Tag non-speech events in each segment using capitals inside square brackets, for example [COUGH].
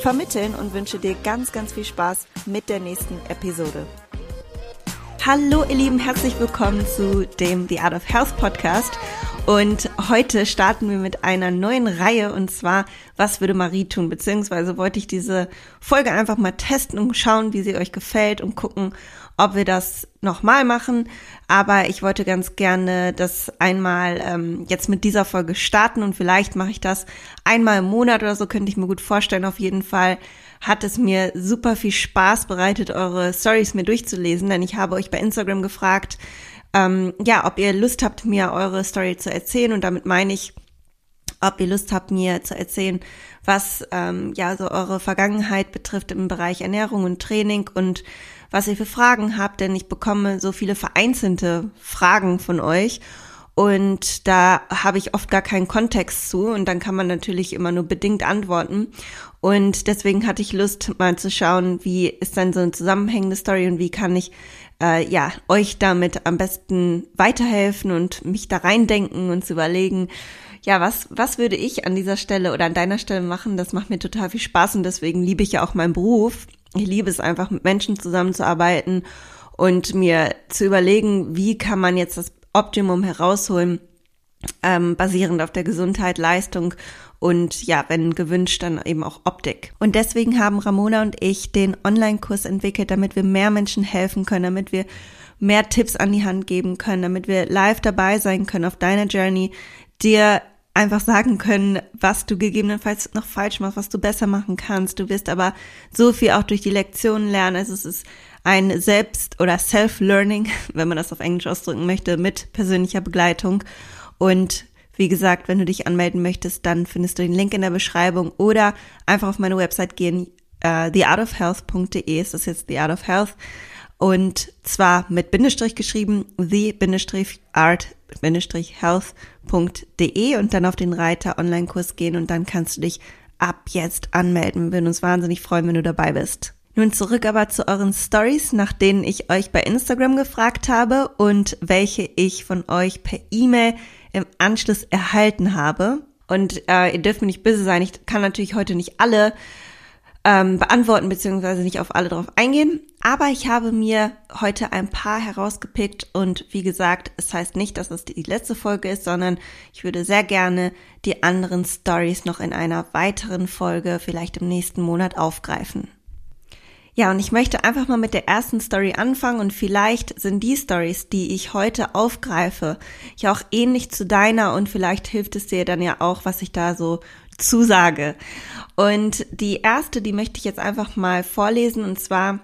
vermitteln und wünsche dir ganz, ganz viel Spaß mit der nächsten Episode. Hallo ihr Lieben, herzlich willkommen zu dem The Art of Health Podcast. Und heute starten wir mit einer neuen Reihe und zwar, was würde Marie tun? Beziehungsweise wollte ich diese Folge einfach mal testen und schauen, wie sie euch gefällt und gucken, ob wir das nochmal machen. Aber ich wollte ganz gerne das einmal ähm, jetzt mit dieser Folge starten und vielleicht mache ich das einmal im Monat oder so, könnte ich mir gut vorstellen. Auf jeden Fall hat es mir super viel Spaß bereitet, eure Stories mir durchzulesen, denn ich habe euch bei Instagram gefragt, ähm, ja, ob ihr Lust habt, mir eure Story zu erzählen und damit meine ich, ob ihr Lust habt, mir zu erzählen, was ähm, ja so eure Vergangenheit betrifft im Bereich Ernährung und Training und was ihr für Fragen habt, denn ich bekomme so viele vereinzelte Fragen von euch und da habe ich oft gar keinen Kontext zu und dann kann man natürlich immer nur bedingt antworten. Und deswegen hatte ich Lust, mal zu schauen, wie ist dann so eine zusammenhängende Story und wie kann ich äh, ja euch damit am besten weiterhelfen und mich da reindenken und zu überlegen, ja, was, was würde ich an dieser Stelle oder an deiner Stelle machen? Das macht mir total viel Spaß und deswegen liebe ich ja auch meinen Beruf ich liebe es einfach, mit Menschen zusammenzuarbeiten und mir zu überlegen, wie kann man jetzt das Optimum herausholen, ähm, basierend auf der Gesundheit, Leistung und ja, wenn gewünscht, dann eben auch Optik. Und deswegen haben Ramona und ich den Online-Kurs entwickelt, damit wir mehr Menschen helfen können, damit wir mehr Tipps an die Hand geben können, damit wir live dabei sein können auf deiner Journey, dir einfach sagen können, was du gegebenenfalls noch falsch machst, was du besser machen kannst. Du wirst aber so viel auch durch die Lektionen lernen. Also es ist ein Selbst- oder Self-Learning, [LAUGHS] wenn man das auf Englisch ausdrücken möchte, mit persönlicher Begleitung. Und wie gesagt, wenn du dich anmelden möchtest, dann findest du den Link in der Beschreibung oder einfach auf meine Website gehen, uh, theartofhealth.de ist das jetzt The Art of Health. Und zwar mit Bindestrich geschrieben, the-art-health.de und dann auf den Reiter Online-Kurs gehen und dann kannst du dich ab jetzt anmelden. Wir würden uns wahnsinnig freuen, wenn du dabei bist. Nun zurück aber zu euren Stories, nach denen ich euch bei Instagram gefragt habe und welche ich von euch per E-Mail im Anschluss erhalten habe. Und äh, ihr dürft mir nicht böse sein, ich kann natürlich heute nicht alle ähm, beantworten beziehungsweise nicht auf alle drauf eingehen. Aber ich habe mir heute ein paar herausgepickt und wie gesagt, es heißt nicht, dass es die letzte Folge ist, sondern ich würde sehr gerne die anderen Stories noch in einer weiteren Folge, vielleicht im nächsten Monat aufgreifen. Ja, und ich möchte einfach mal mit der ersten Story anfangen und vielleicht sind die Stories, die ich heute aufgreife, ja auch ähnlich zu deiner und vielleicht hilft es dir dann ja auch, was ich da so zusage. Und die erste, die möchte ich jetzt einfach mal vorlesen und zwar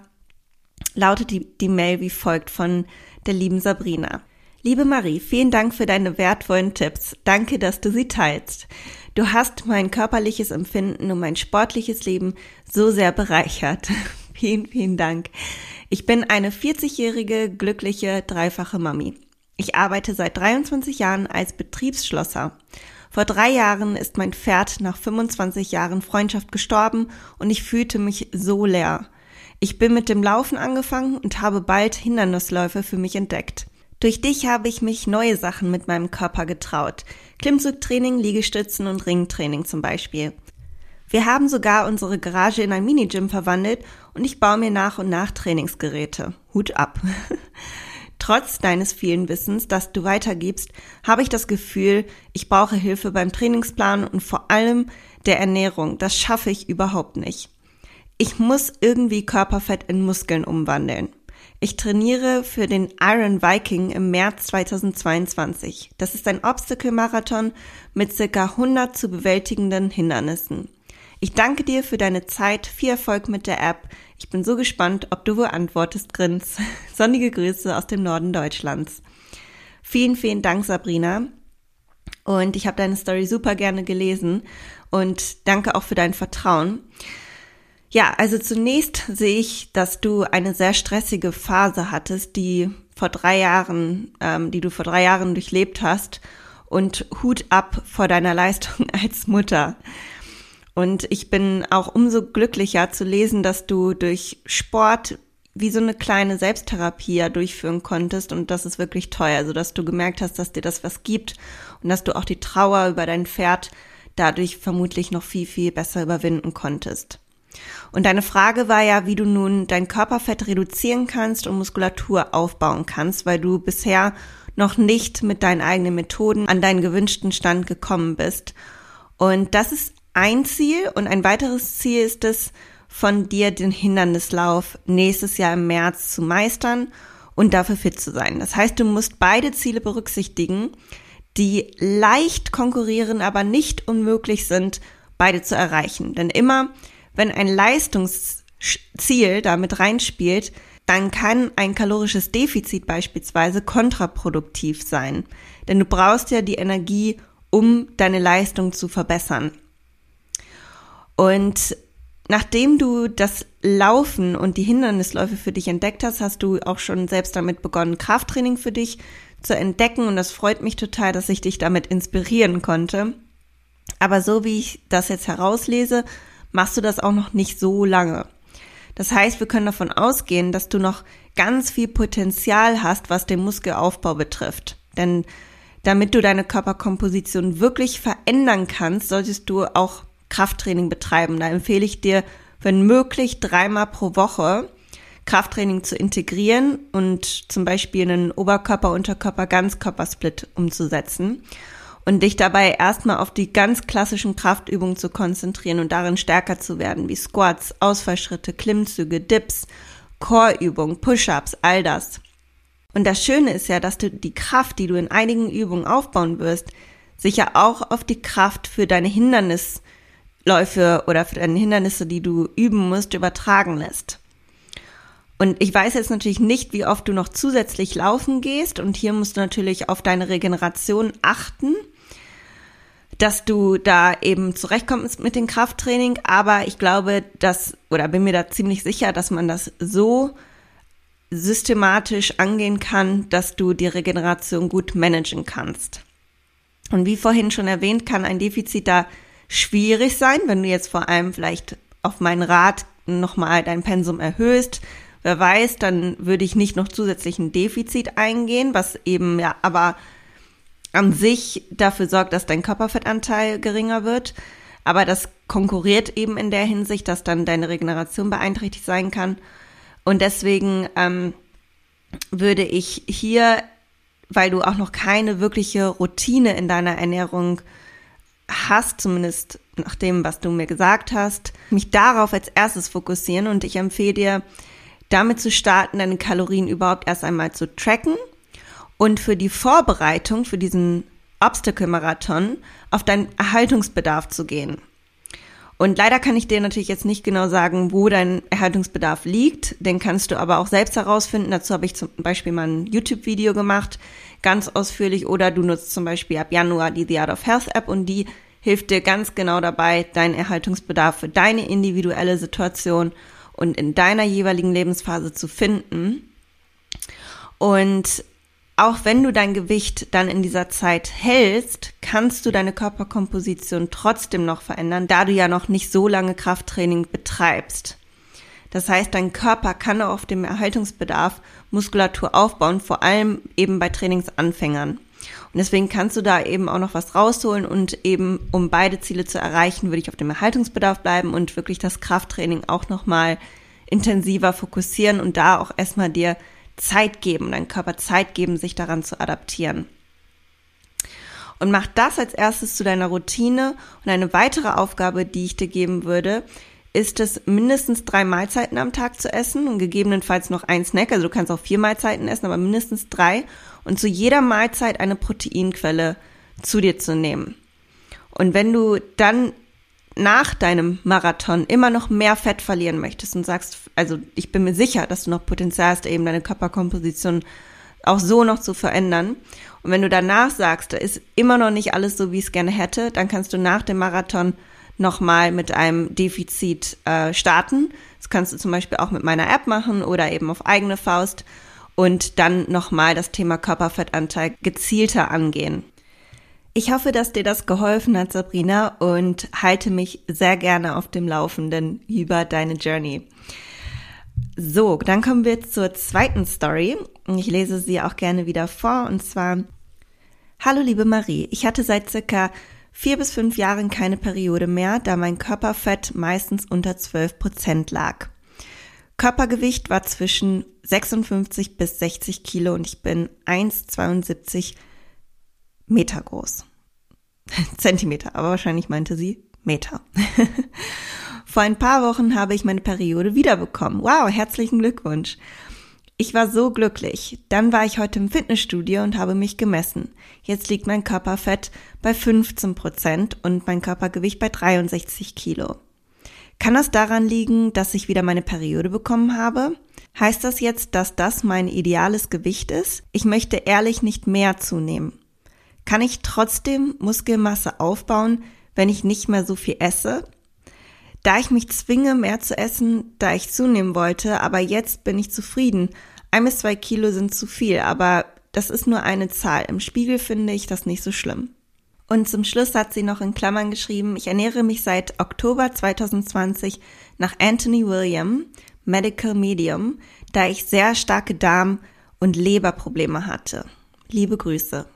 lautet die, die Mail wie folgt von der lieben Sabrina. Liebe Marie, vielen Dank für deine wertvollen Tipps. Danke, dass du sie teilst. Du hast mein körperliches Empfinden und mein sportliches Leben so sehr bereichert. [LAUGHS] vielen, vielen Dank. Ich bin eine 40-jährige, glückliche, dreifache Mami. Ich arbeite seit 23 Jahren als Betriebsschlosser. Vor drei Jahren ist mein Pferd nach 25 Jahren Freundschaft gestorben und ich fühlte mich so leer. Ich bin mit dem Laufen angefangen und habe bald Hindernisläufe für mich entdeckt. Durch dich habe ich mich neue Sachen mit meinem Körper getraut. Klimmzugtraining, Liegestützen und Ringtraining zum Beispiel. Wir haben sogar unsere Garage in ein Minigym verwandelt und ich baue mir nach und nach Trainingsgeräte. Hut ab. [LAUGHS] Trotz deines vielen Wissens, das du weitergibst, habe ich das Gefühl, ich brauche Hilfe beim Trainingsplan und vor allem der Ernährung. Das schaffe ich überhaupt nicht. Ich muss irgendwie Körperfett in Muskeln umwandeln. Ich trainiere für den Iron Viking im März 2022. Das ist ein Obstacle-Marathon mit circa 100 zu bewältigenden Hindernissen. Ich danke dir für deine Zeit, viel Erfolg mit der App. Ich bin so gespannt, ob du wohl antwortest, Grins. [LAUGHS] Sonnige Grüße aus dem Norden Deutschlands. Vielen, vielen Dank, Sabrina. Und ich habe deine Story super gerne gelesen und danke auch für dein Vertrauen. Ja, also zunächst sehe ich, dass du eine sehr stressige Phase hattest, die vor drei Jahren, ähm, die du vor drei Jahren durchlebt hast und Hut ab vor deiner Leistung [LAUGHS] als Mutter. Und ich bin auch umso glücklicher zu lesen, dass du durch Sport wie so eine kleine Selbsttherapie ja durchführen konntest und das ist wirklich toll, also dass du gemerkt hast, dass dir das was gibt und dass du auch die Trauer über dein Pferd dadurch vermutlich noch viel, viel besser überwinden konntest. Und deine Frage war ja, wie du nun dein Körperfett reduzieren kannst und Muskulatur aufbauen kannst, weil du bisher noch nicht mit deinen eigenen Methoden an deinen gewünschten Stand gekommen bist. Und das ist ein Ziel und ein weiteres Ziel ist es, von dir den Hindernislauf nächstes Jahr im März zu meistern und dafür fit zu sein. Das heißt, du musst beide Ziele berücksichtigen, die leicht konkurrieren, aber nicht unmöglich sind, beide zu erreichen. Denn immer, wenn ein Leistungsziel damit reinspielt, dann kann ein kalorisches Defizit beispielsweise kontraproduktiv sein. Denn du brauchst ja die Energie, um deine Leistung zu verbessern. Und nachdem du das Laufen und die Hindernisläufe für dich entdeckt hast, hast du auch schon selbst damit begonnen, Krafttraining für dich zu entdecken. Und das freut mich total, dass ich dich damit inspirieren konnte. Aber so wie ich das jetzt herauslese, machst du das auch noch nicht so lange. Das heißt, wir können davon ausgehen, dass du noch ganz viel Potenzial hast, was den Muskelaufbau betrifft. Denn damit du deine Körperkomposition wirklich verändern kannst, solltest du auch Krafttraining betreiben. Da empfehle ich dir, wenn möglich, dreimal pro Woche Krafttraining zu integrieren und zum Beispiel einen Oberkörper-Unterkörper-Ganzkörpersplit umzusetzen und dich dabei erstmal auf die ganz klassischen Kraftübungen zu konzentrieren und darin stärker zu werden, wie Squats, Ausfallschritte, Klimmzüge, Dips, Core-Übungen, Push-ups, all das. Und das Schöne ist ja, dass du die Kraft, die du in einigen Übungen aufbauen wirst, sicher auch auf die Kraft für deine Hindernis Läufe oder für deine Hindernisse, die du üben musst, übertragen lässt. Und ich weiß jetzt natürlich nicht, wie oft du noch zusätzlich laufen gehst. Und hier musst du natürlich auf deine Regeneration achten, dass du da eben zurechtkommst mit dem Krafttraining. Aber ich glaube, dass, oder bin mir da ziemlich sicher, dass man das so systematisch angehen kann, dass du die Regeneration gut managen kannst. Und wie vorhin schon erwähnt, kann ein Defizit da schwierig sein, wenn du jetzt vor allem vielleicht auf meinen Rat nochmal dein Pensum erhöhst. Wer weiß, dann würde ich nicht noch zusätzlich ein Defizit eingehen, was eben ja aber an sich dafür sorgt, dass dein Körperfettanteil geringer wird. Aber das konkurriert eben in der Hinsicht, dass dann deine Regeneration beeinträchtigt sein kann. Und deswegen ähm, würde ich hier, weil du auch noch keine wirkliche Routine in deiner Ernährung hast, zumindest nach dem, was du mir gesagt hast, mich darauf als erstes fokussieren und ich empfehle dir, damit zu starten, deine Kalorien überhaupt erst einmal zu tracken und für die Vorbereitung für diesen Obstacle-Marathon auf deinen Erhaltungsbedarf zu gehen. Und leider kann ich dir natürlich jetzt nicht genau sagen, wo dein Erhaltungsbedarf liegt. Den kannst du aber auch selbst herausfinden. Dazu habe ich zum Beispiel mal ein YouTube-Video gemacht, ganz ausführlich. Oder du nutzt zum Beispiel ab Januar die The Art of Health App und die hilft dir ganz genau dabei, deinen Erhaltungsbedarf für deine individuelle Situation und in deiner jeweiligen Lebensphase zu finden. Und auch wenn du dein Gewicht dann in dieser Zeit hältst, kannst du deine Körperkomposition trotzdem noch verändern, da du ja noch nicht so lange Krafttraining betreibst. Das heißt, dein Körper kann auf dem Erhaltungsbedarf Muskulatur aufbauen, vor allem eben bei Trainingsanfängern. Und deswegen kannst du da eben auch noch was rausholen und eben, um beide Ziele zu erreichen, würde ich auf dem Erhaltungsbedarf bleiben und wirklich das Krafttraining auch nochmal intensiver fokussieren und da auch erstmal dir Zeit geben, deinem Körper Zeit geben, sich daran zu adaptieren. Und mach das als erstes zu deiner Routine. Und eine weitere Aufgabe, die ich dir geben würde, ist es, mindestens drei Mahlzeiten am Tag zu essen und gegebenenfalls noch ein Snack. Also du kannst auch vier Mahlzeiten essen, aber mindestens drei. Und zu jeder Mahlzeit eine Proteinquelle zu dir zu nehmen. Und wenn du dann nach deinem Marathon immer noch mehr Fett verlieren möchtest und sagst, also ich bin mir sicher, dass du noch Potenzial hast, eben deine Körperkomposition auch so noch zu verändern. Und wenn du danach sagst, da ist immer noch nicht alles so, wie ich es gerne hätte, dann kannst du nach dem Marathon nochmal mit einem Defizit äh, starten. Das kannst du zum Beispiel auch mit meiner App machen oder eben auf eigene Faust und dann nochmal das Thema Körperfettanteil gezielter angehen. Ich hoffe, dass dir das geholfen hat, Sabrina, und halte mich sehr gerne auf dem Laufenden über deine Journey. So, dann kommen wir zur zweiten Story. Ich lese sie auch gerne wieder vor, und zwar Hallo liebe Marie, ich hatte seit circa vier bis fünf Jahren keine Periode mehr, da mein Körperfett meistens unter 12 Prozent lag. Körpergewicht war zwischen 56 bis 60 Kilo und ich bin 1,72 Meter groß. [LAUGHS] Zentimeter, aber wahrscheinlich meinte sie Meter. [LAUGHS] Vor ein paar Wochen habe ich meine Periode wiederbekommen. Wow, herzlichen Glückwunsch. Ich war so glücklich. Dann war ich heute im Fitnessstudio und habe mich gemessen. Jetzt liegt mein Körperfett bei 15 Prozent und mein Körpergewicht bei 63 Kilo. Kann das daran liegen, dass ich wieder meine Periode bekommen habe? Heißt das jetzt, dass das mein ideales Gewicht ist? Ich möchte ehrlich nicht mehr zunehmen. Kann ich trotzdem Muskelmasse aufbauen, wenn ich nicht mehr so viel esse? Da ich mich zwinge, mehr zu essen, da ich zunehmen wollte, aber jetzt bin ich zufrieden. Ein bis zwei Kilo sind zu viel, aber das ist nur eine Zahl. Im Spiegel finde ich das nicht so schlimm. Und zum Schluss hat sie noch in Klammern geschrieben, ich ernähre mich seit Oktober 2020 nach Anthony William, Medical Medium, da ich sehr starke Darm- und Leberprobleme hatte. Liebe Grüße.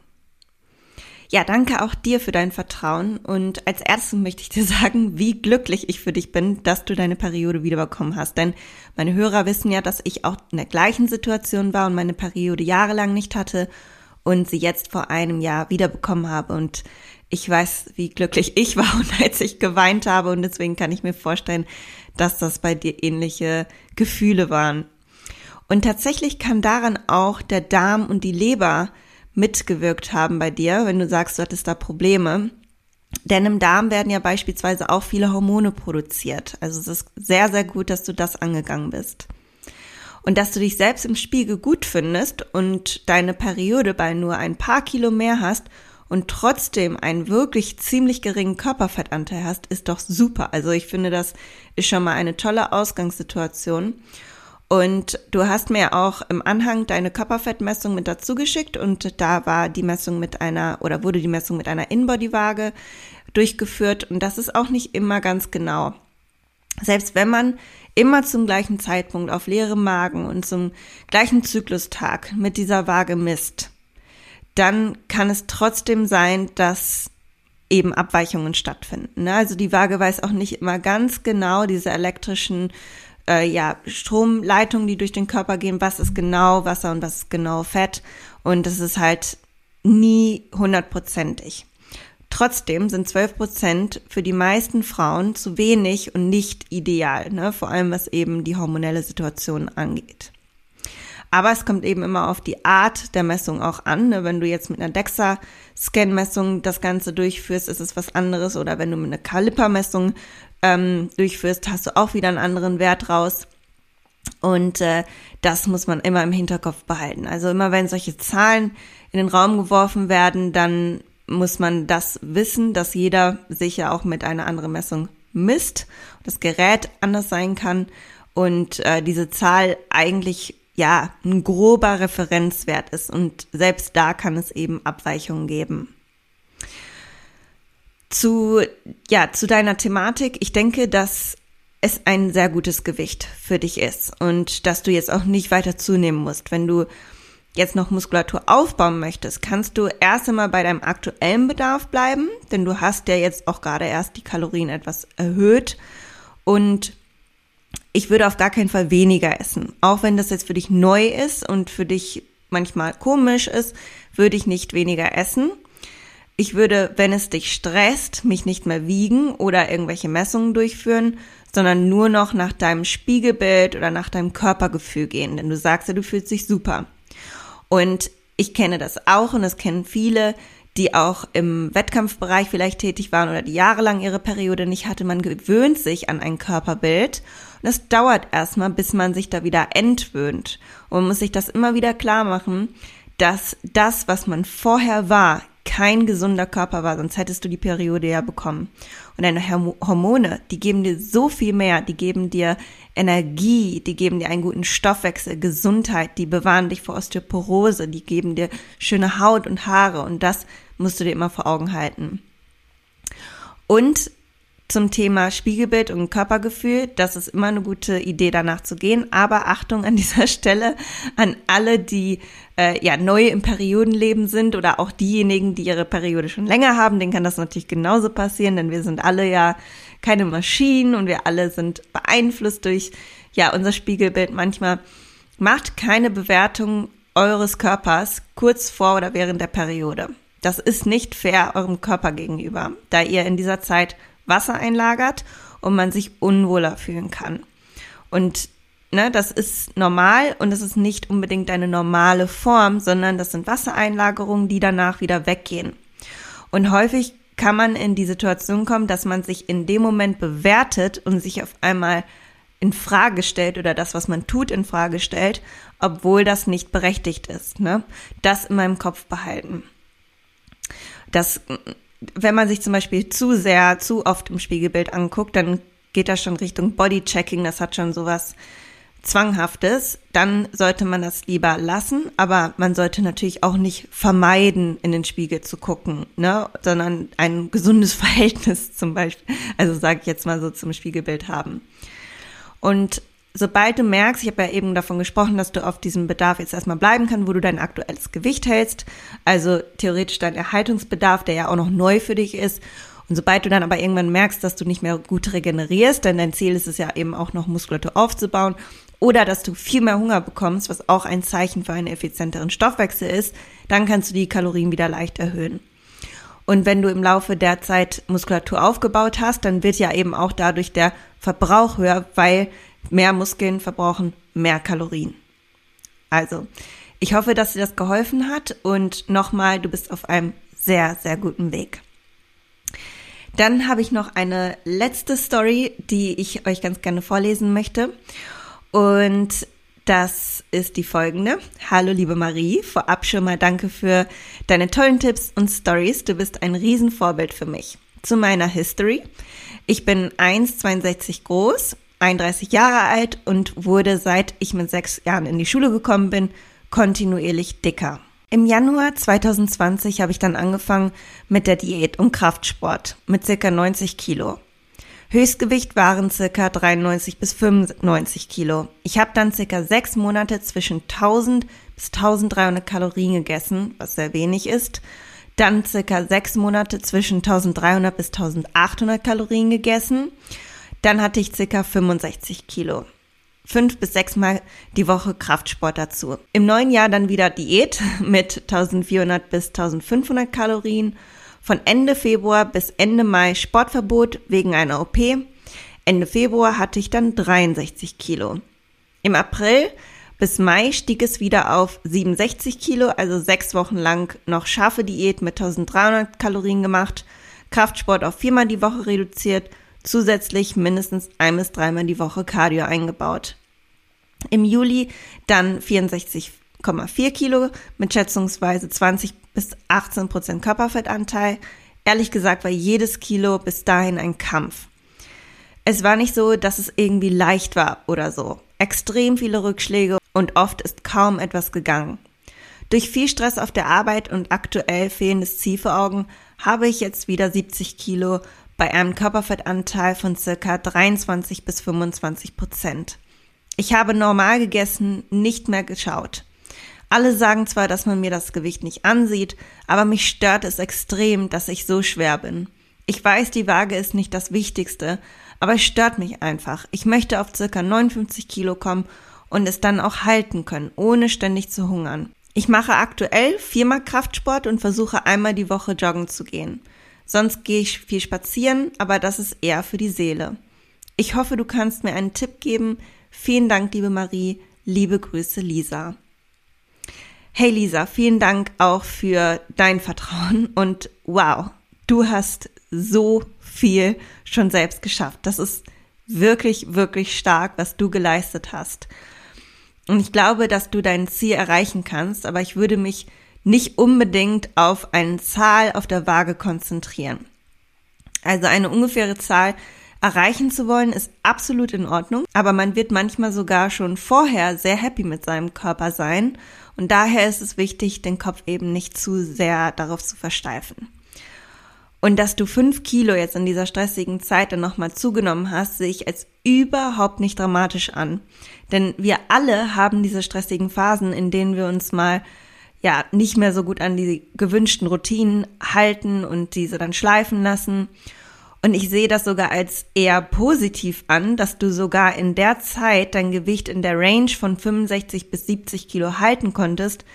Ja, danke auch dir für dein Vertrauen und als erstes möchte ich dir [LAUGHS] sagen, wie glücklich ich für dich bin, dass du deine Periode wiederbekommen hast. Denn meine Hörer wissen ja, dass ich auch in der gleichen Situation war und meine Periode jahrelang nicht hatte und sie jetzt vor einem Jahr wiederbekommen habe und ich weiß, wie glücklich [LAUGHS] ich war und als ich geweint habe und deswegen kann ich mir vorstellen, dass das bei dir ähnliche Gefühle waren. Und tatsächlich kann daran auch der Darm und die Leber mitgewirkt haben bei dir, wenn du sagst, du hattest da Probleme. Denn im Darm werden ja beispielsweise auch viele Hormone produziert. Also es ist sehr, sehr gut, dass du das angegangen bist. Und dass du dich selbst im Spiegel gut findest und deine Periode bei nur ein paar Kilo mehr hast und trotzdem einen wirklich ziemlich geringen Körperfettanteil hast, ist doch super. Also ich finde, das ist schon mal eine tolle Ausgangssituation. Und du hast mir auch im Anhang deine Körperfettmessung mit dazu geschickt und da war die Messung mit einer oder wurde die Messung mit einer Inbody-Waage durchgeführt und das ist auch nicht immer ganz genau. Selbst wenn man immer zum gleichen Zeitpunkt auf leerem Magen und zum gleichen Zyklustag mit dieser Waage misst, dann kann es trotzdem sein, dass eben Abweichungen stattfinden. Ne? Also die Waage weiß auch nicht immer ganz genau diese elektrischen äh, ja, Stromleitungen, die durch den Körper gehen, was ist genau Wasser und was ist genau Fett. Und das ist halt nie hundertprozentig. Trotzdem sind 12 Prozent für die meisten Frauen zu wenig und nicht ideal, ne? vor allem was eben die hormonelle Situation angeht. Aber es kommt eben immer auf die Art der Messung auch an. Ne? Wenn du jetzt mit einer DEXA-Scan-Messung das Ganze durchführst, ist es was anderes. Oder wenn du mit einer Kaliper-Messung ähm, durchführst, hast du auch wieder einen anderen Wert raus. Und äh, das muss man immer im Hinterkopf behalten. Also immer wenn solche Zahlen in den Raum geworfen werden, dann muss man das wissen, dass jeder sich ja auch mit einer anderen Messung misst, das Gerät anders sein kann und äh, diese Zahl eigentlich ja ein grober Referenzwert ist und selbst da kann es eben Abweichungen geben. Zu, ja, zu deiner Thematik. Ich denke, dass es ein sehr gutes Gewicht für dich ist und dass du jetzt auch nicht weiter zunehmen musst. Wenn du jetzt noch Muskulatur aufbauen möchtest, kannst du erst einmal bei deinem aktuellen Bedarf bleiben, denn du hast ja jetzt auch gerade erst die Kalorien etwas erhöht und ich würde auf gar keinen Fall weniger essen. Auch wenn das jetzt für dich neu ist und für dich manchmal komisch ist, würde ich nicht weniger essen. Ich würde, wenn es dich stresst, mich nicht mehr wiegen oder irgendwelche Messungen durchführen, sondern nur noch nach deinem Spiegelbild oder nach deinem Körpergefühl gehen, denn du sagst ja, du fühlst dich super. Und ich kenne das auch und das kennen viele, die auch im Wettkampfbereich vielleicht tätig waren oder die jahrelang ihre Periode nicht hatte. Man gewöhnt sich an ein Körperbild und es dauert erstmal, bis man sich da wieder entwöhnt. Und man muss sich das immer wieder klar machen, dass das, was man vorher war, kein gesunder Körper war, sonst hättest du die Periode ja bekommen. Und deine Hormone, die geben dir so viel mehr, die geben dir Energie, die geben dir einen guten Stoffwechsel, Gesundheit, die bewahren dich vor Osteoporose, die geben dir schöne Haut und Haare. Und das musst du dir immer vor Augen halten. Und zum Thema Spiegelbild und Körpergefühl. Das ist immer eine gute Idee, danach zu gehen. Aber Achtung an [LAUGHS] dieser Stelle an alle, die äh, ja neu im Periodenleben sind oder auch diejenigen, die ihre Periode schon länger haben. Denen kann das natürlich genauso passieren, denn wir sind alle ja keine Maschinen und wir alle sind beeinflusst durch ja unser Spiegelbild manchmal. Macht keine Bewertung eures Körpers kurz vor oder während der Periode. Das ist nicht fair eurem Körper gegenüber, da ihr in dieser Zeit Wasser einlagert und man sich unwohler fühlen kann. Und ne, das ist normal und das ist nicht unbedingt eine normale Form, sondern das sind Wassereinlagerungen, die danach wieder weggehen. Und häufig kann man in die Situation kommen, dass man sich in dem Moment bewertet und sich auf einmal in Frage stellt oder das, was man tut, in Frage stellt, obwohl das nicht berechtigt ist. Ne? Das in meinem Kopf behalten. Das wenn man sich zum Beispiel zu sehr, zu oft im Spiegelbild anguckt, dann geht das schon Richtung Bodychecking, das hat schon sowas Zwanghaftes, dann sollte man das lieber lassen, aber man sollte natürlich auch nicht vermeiden, in den Spiegel zu gucken, ne, sondern ein gesundes [LAUGHS] Verhältnis zum Beispiel, also sage ich jetzt mal so zum Spiegelbild haben. Und sobald du merkst, ich habe ja eben davon gesprochen, dass du auf diesem Bedarf jetzt erstmal bleiben kannst, wo du dein aktuelles Gewicht hältst, also theoretisch dein Erhaltungsbedarf, der ja auch noch neu für dich ist. Und sobald du dann aber irgendwann merkst, dass du nicht mehr gut regenerierst, denn dein Ziel ist es ja eben auch noch Muskulatur aufzubauen, oder dass du viel mehr Hunger bekommst, was auch ein Zeichen für einen effizienteren Stoffwechsel ist, dann kannst du die Kalorien wieder leicht erhöhen. Und wenn du im Laufe der Zeit Muskulatur aufgebaut hast, dann wird ja eben auch dadurch der Verbrauch höher, weil mehr Muskeln verbrauchen mehr Kalorien. Also, ich hoffe, dass dir das geholfen hat und nochmal, du bist auf einem sehr, sehr guten Weg. Dann habe ich noch eine letzte Story, die ich euch ganz gerne vorlesen möchte. Und das ist die folgende. Hallo liebe Marie, vorab schon mal danke für deine tollen Tipps und Stories. Du bist ein Riesenvorbild für mich. Zu meiner History. Ich bin 1,62 groß, 31 Jahre alt und wurde, seit ich mit sechs Jahren in die Schule gekommen bin, kontinuierlich dicker. Im Januar 2020 habe ich dann angefangen mit der Diät und Kraftsport mit circa 90 Kilo. Höchstgewicht waren circa 93 bis 95 Kilo. Ich habe dann circa sechs Monate zwischen 1000 bis 1300 Kalorien gegessen, was sehr wenig ist. Dann circa sechs Monate zwischen 1300 bis 1800 Kalorien gegessen dann hatte ich circa 65 Kilo. Fünf bis sechs Mal die Woche Kraftsport dazu. Im neuen Jahr dann wieder Diät mit 1400 bis 1500 Kalorien. Von Ende Februar bis Ende Mai Sportverbot wegen einer OP. Ende Februar hatte ich dann 63 Kilo. Im April bis Mai stieg es wieder auf 67 Kilo, also sechs Wochen lang noch scharfe Diät mit 1300 Kalorien gemacht, Kraftsport auf viermal die Woche reduziert zusätzlich mindestens ein bis dreimal die Woche Cardio eingebaut. Im Juli dann 64,4 Kilo mit schätzungsweise 20 bis 18 Prozent Körperfettanteil. Ehrlich gesagt war jedes Kilo bis dahin ein Kampf. Es war nicht so, dass es irgendwie leicht war oder so. Extrem viele Rückschläge und oft ist kaum etwas gegangen. Durch viel Stress auf der Arbeit und aktuell fehlendes Ziel vor Augen habe ich jetzt wieder 70 Kilo bei einem Körperfettanteil von circa 23 bis 25 Prozent. Ich habe normal gegessen, nicht mehr geschaut. Alle sagen zwar, dass man mir das Gewicht nicht ansieht, aber mich stört es extrem, dass ich so schwer bin. Ich weiß, die Waage ist nicht das Wichtigste, aber es stört mich einfach. Ich möchte auf circa 59 Kilo kommen und es dann auch halten können, ohne ständig zu hungern. Ich mache aktuell viermal Kraftsport und versuche einmal die Woche joggen zu gehen. Sonst gehe ich viel spazieren, aber das ist eher für die Seele. Ich hoffe, du kannst mir einen Tipp geben. Vielen Dank, liebe Marie. Liebe Grüße, Lisa. Hey Lisa, vielen Dank auch für dein Vertrauen und wow, du hast so viel schon selbst geschafft. Das ist wirklich, wirklich stark, was du geleistet hast. Und ich glaube, dass du dein Ziel erreichen kannst, aber ich würde mich nicht unbedingt auf eine Zahl auf der Waage konzentrieren. Also eine ungefähre Zahl erreichen zu wollen, ist absolut in Ordnung, aber man wird manchmal sogar schon vorher sehr happy mit seinem Körper sein und daher ist es wichtig, den Kopf eben nicht zu sehr darauf zu versteifen. Und dass du fünf Kilo jetzt in dieser stressigen Zeit dann nochmal zugenommen hast, sehe ich als überhaupt nicht dramatisch an. Denn wir alle haben diese stressigen Phasen, in denen wir uns mal ja nicht mehr so gut an die gewünschten Routinen halten und diese dann schleifen lassen. Und ich sehe das sogar als eher positiv an, dass du sogar in der Zeit dein Gewicht in der Range von 65 bis 70 Kilo halten konntest,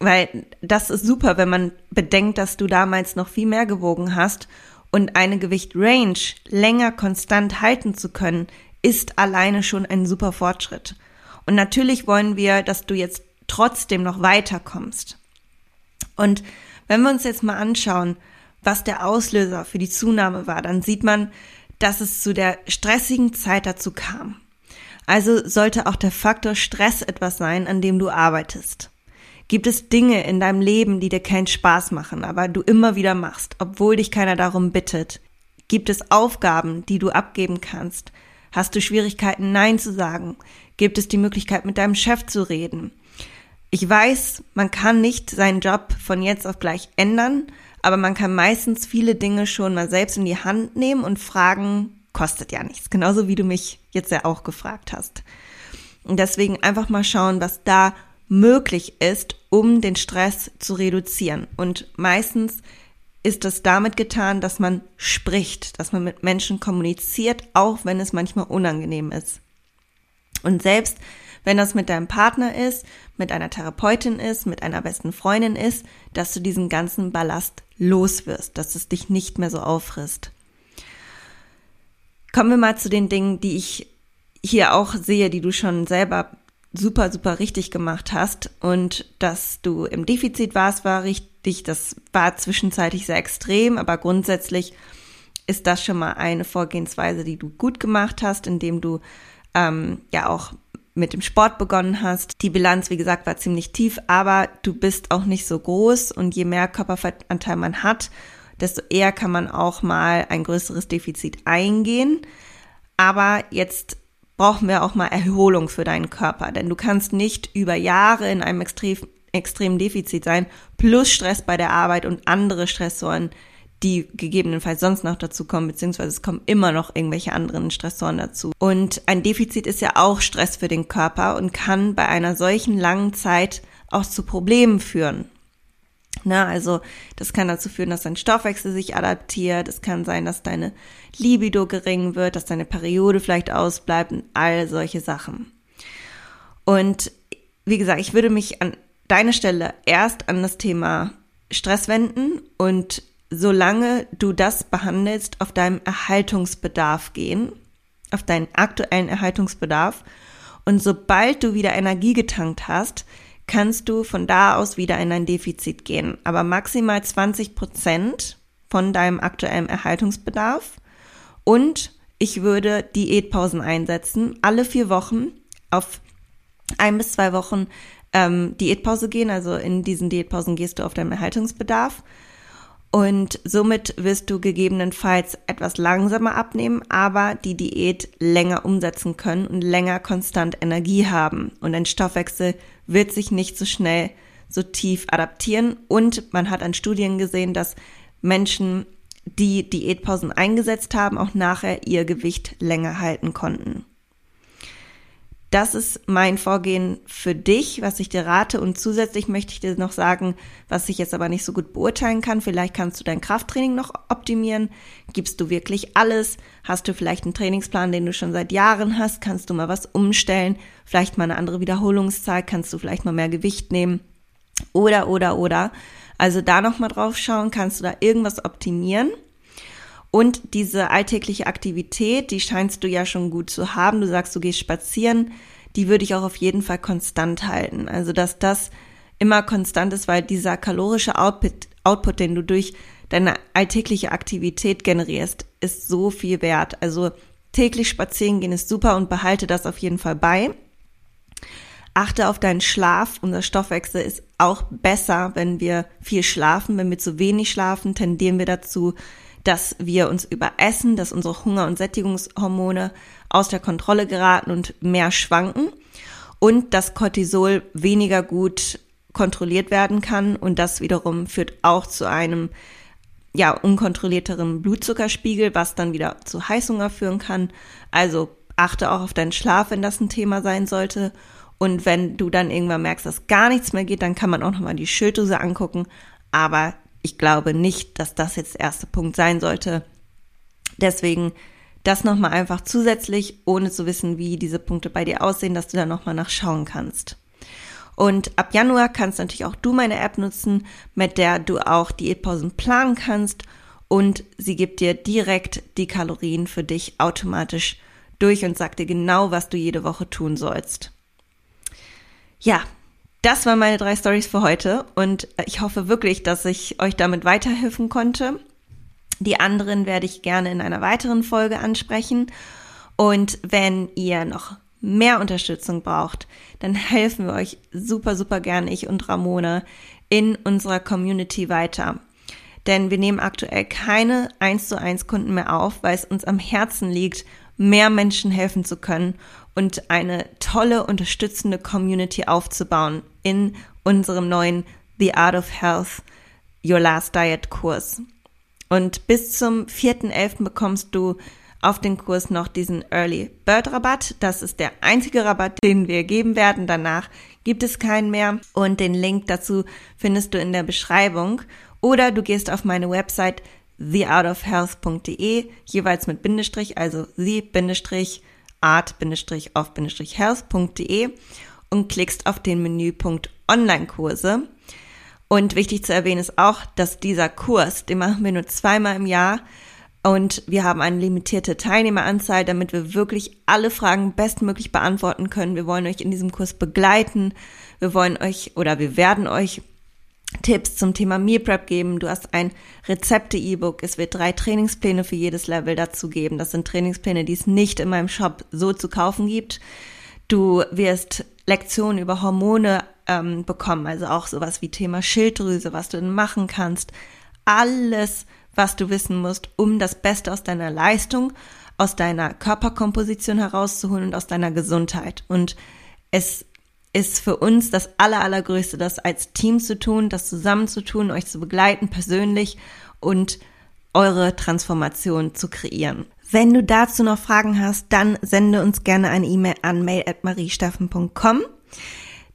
weil das ist super, wenn man bedenkt, dass du damals noch viel mehr gewogen hast und eine Gewicht-Range länger konstant halten zu können, ist alleine schon ein super Fortschritt. Und natürlich wollen wir, dass du jetzt trotzdem noch weiterkommst. Und wenn wir uns jetzt mal anschauen, was der Auslöser für die Zunahme war, dann sieht man, dass es zu der stressigen Zeit dazu kam. Also sollte auch der Faktor Stress etwas sein, an dem du arbeitest. Gibt es Dinge in deinem Leben, die dir keinen Spaß machen, aber du immer wieder machst, obwohl dich keiner darum bittet? Gibt es Aufgaben, die du abgeben kannst? Hast du Schwierigkeiten, Nein zu sagen? Gibt es die Möglichkeit, mit deinem Chef zu reden? Ich weiß, man kann nicht seinen Job von jetzt auf gleich ändern, aber man kann meistens viele Dinge schon mal selbst in die Hand nehmen und fragen, kostet ja nichts. Genauso wie du mich jetzt ja auch gefragt hast. Und deswegen einfach mal schauen, was da möglich ist, um den Stress zu reduzieren. Und meistens ist das damit getan, dass man spricht, dass man mit Menschen kommuniziert, auch wenn es manchmal unangenehm ist. Und selbst wenn das mit deinem Partner ist, mit einer Therapeutin ist, mit einer besten Freundin ist, dass du diesen ganzen Ballast los wirst, dass es dich nicht mehr so auffrisst. Kommen wir mal zu den Dingen, die ich hier auch sehe, die du schon selber super, super richtig gemacht hast und dass du im Defizit warst, war richtig. Das war zwischenzeitlich sehr extrem, aber grundsätzlich ist das schon mal eine Vorgehensweise, die du gut gemacht hast, indem du ähm, ja auch mit dem Sport begonnen hast. Die Bilanz, wie gesagt, war ziemlich tief, aber du bist auch nicht so groß und je mehr Körperfettanteil man hat, desto eher kann man auch mal ein größeres Defizit eingehen. Aber jetzt brauchen wir auch mal Erholung für deinen Körper, denn du kannst nicht über Jahre in einem extrem, extremen Defizit sein, plus Stress bei der Arbeit und andere Stressoren, die gegebenenfalls sonst noch dazu kommen, beziehungsweise es kommen immer noch irgendwelche anderen Stressoren dazu. Und ein Defizit ist ja auch Stress für den Körper und kann bei einer solchen langen Zeit auch zu Problemen führen. Na, also das kann dazu führen, dass dein Stoffwechsel sich adaptiert. Es kann sein, dass deine Libido gering wird, dass deine Periode vielleicht ausbleibt und all solche Sachen. Und wie gesagt, ich würde mich an deiner Stelle erst an das Thema Stress wenden und solange du das behandelst, auf deinem Erhaltungsbedarf gehen, auf deinen aktuellen Erhaltungsbedarf. Und sobald du wieder Energie getankt hast, kannst du von da aus wieder in ein Defizit gehen. Aber maximal 20 Prozent von deinem aktuellen Erhaltungsbedarf. Und ich würde Diätpausen einsetzen, alle vier Wochen auf ein bis zwei Wochen ähm, Diätpause gehen. Also in diesen Diätpausen gehst du auf deinen Erhaltungsbedarf. Und somit wirst du gegebenenfalls etwas langsamer abnehmen, aber die Diät länger umsetzen können und länger konstant Energie haben. Und dein Stoffwechsel wird sich nicht so schnell so tief adaptieren. Und man hat an Studien gesehen, dass Menschen, die Diätpausen eingesetzt haben, auch nachher ihr Gewicht länger halten konnten. Das ist mein Vorgehen für dich, was ich dir rate. Und zusätzlich möchte ich dir noch sagen, was ich jetzt aber nicht so gut beurteilen kann. Vielleicht kannst du dein Krafttraining noch optimieren. Gibst du wirklich alles? Hast du vielleicht einen Trainingsplan, den du schon seit Jahren hast? Kannst du mal was umstellen? Vielleicht mal eine andere Wiederholungszahl? Kannst du vielleicht mal mehr Gewicht nehmen? Oder, oder, oder. Also da nochmal drauf schauen. Kannst du da irgendwas optimieren? Und diese alltägliche Aktivität, die scheinst du ja schon gut zu haben. Du sagst, du gehst spazieren. Die würde ich auch auf jeden Fall konstant halten. Also, dass das immer konstant ist, weil dieser kalorische Output, Output den du durch deine alltägliche Aktivität generierst, ist so viel wert. Also täglich spazieren gehen ist super und behalte das auf jeden Fall bei. Achte auf deinen Schlaf. Unser Stoffwechsel ist auch besser, wenn wir viel schlafen. Wenn wir zu wenig schlafen, tendieren wir dazu, dass wir uns überessen, dass unsere Hunger- und Sättigungshormone aus der Kontrolle geraten und mehr schwanken und dass Cortisol weniger gut kontrolliert werden kann und das wiederum führt auch zu einem ja unkontrollierteren Blutzuckerspiegel, was dann wieder zu Heißhunger führen kann. Also achte auch auf deinen Schlaf, wenn das ein Thema sein sollte. Und wenn du dann irgendwann merkst, dass gar nichts mehr geht, dann kann man auch nochmal die Schilddrüse angucken. Aber ich glaube nicht, dass das jetzt der erste Punkt sein sollte. Deswegen das nochmal einfach zusätzlich, ohne zu wissen, wie diese Punkte bei dir aussehen, dass du da nochmal nachschauen kannst. Und ab Januar kannst natürlich auch du meine App nutzen, mit der du auch Diätpausen planen kannst und sie gibt dir direkt die Kalorien für dich automatisch durch und sagt dir genau, was du jede Woche tun sollst. Ja, das waren meine drei Stories für heute und ich hoffe wirklich, dass ich euch damit weiterhelfen konnte. Die anderen werde ich gerne in einer weiteren Folge ansprechen. Und wenn ihr noch mehr Unterstützung braucht, dann helfen wir euch super, super gerne, ich und Ramona, in unserer Community weiter. Denn wir nehmen aktuell keine 1 zu 1 Kunden mehr auf, weil es uns am Herzen liegt, mehr Menschen helfen zu können und eine tolle, unterstützende Community aufzubauen in unserem neuen The Art of Health Your Last Diet Kurs. Und bis zum 4.11. bekommst du auf den Kurs noch diesen Early Bird Rabatt. Das ist der einzige Rabatt, den wir geben werden. Danach gibt es keinen mehr. Und den Link dazu findest du in der Beschreibung. Oder du gehst auf meine Website theartofhealth.de, jeweils mit Bindestrich, also the-art-of-health.de und klickst auf den Menüpunkt Online-Kurse. Und wichtig zu erwähnen ist auch, dass dieser Kurs, den machen wir nur zweimal im Jahr und wir haben eine limitierte Teilnehmeranzahl, damit wir wirklich alle Fragen bestmöglich beantworten können. Wir wollen euch in diesem Kurs begleiten. Wir wollen euch oder wir werden euch Tipps zum Thema Meal Prep geben. Du hast ein Rezepte-E-Book. Es wird drei Trainingspläne für jedes Level dazu geben. Das sind Trainingspläne, die es nicht in meinem Shop so zu kaufen gibt. Du wirst Lektionen über Hormone ähm, bekommen, also auch sowas wie Thema Schilddrüse, was du denn machen kannst. Alles, was du wissen musst, um das Beste aus deiner Leistung, aus deiner Körperkomposition herauszuholen und aus deiner Gesundheit. Und es ist für uns das aller, allergrößte, das als Team zu tun, das zusammen zu tun, euch zu begleiten, persönlich und eure Transformation zu kreieren. Wenn du dazu noch Fragen hast, dann sende uns gerne eine E-Mail an mail.mariesteffen.com.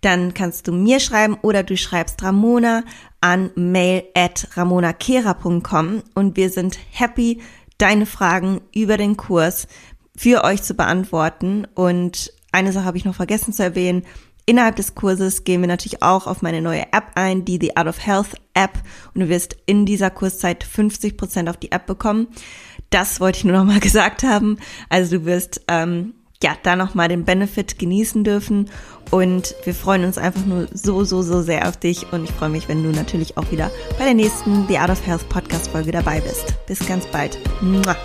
Dann kannst du mir schreiben oder du schreibst Ramona an mail.ramonakera.com und wir sind happy, deine Fragen über den Kurs für euch zu beantworten. Und eine Sache habe ich noch vergessen zu erwähnen. Innerhalb des Kurses gehen wir natürlich auch auf meine neue App ein, die The Art of Health App. Und du wirst in dieser Kurszeit 50 Prozent auf die App bekommen. Das wollte ich nur noch mal [LAUGHS] gesagt haben. Also du wirst ähm, ja da noch mal den Benefit genießen dürfen und wir freuen uns einfach nur so so so sehr auf dich und ich freue mich, wenn du natürlich auch wieder bei der nächsten The Art of Health Podcast Folge dabei bist. Bis ganz bald. Mua.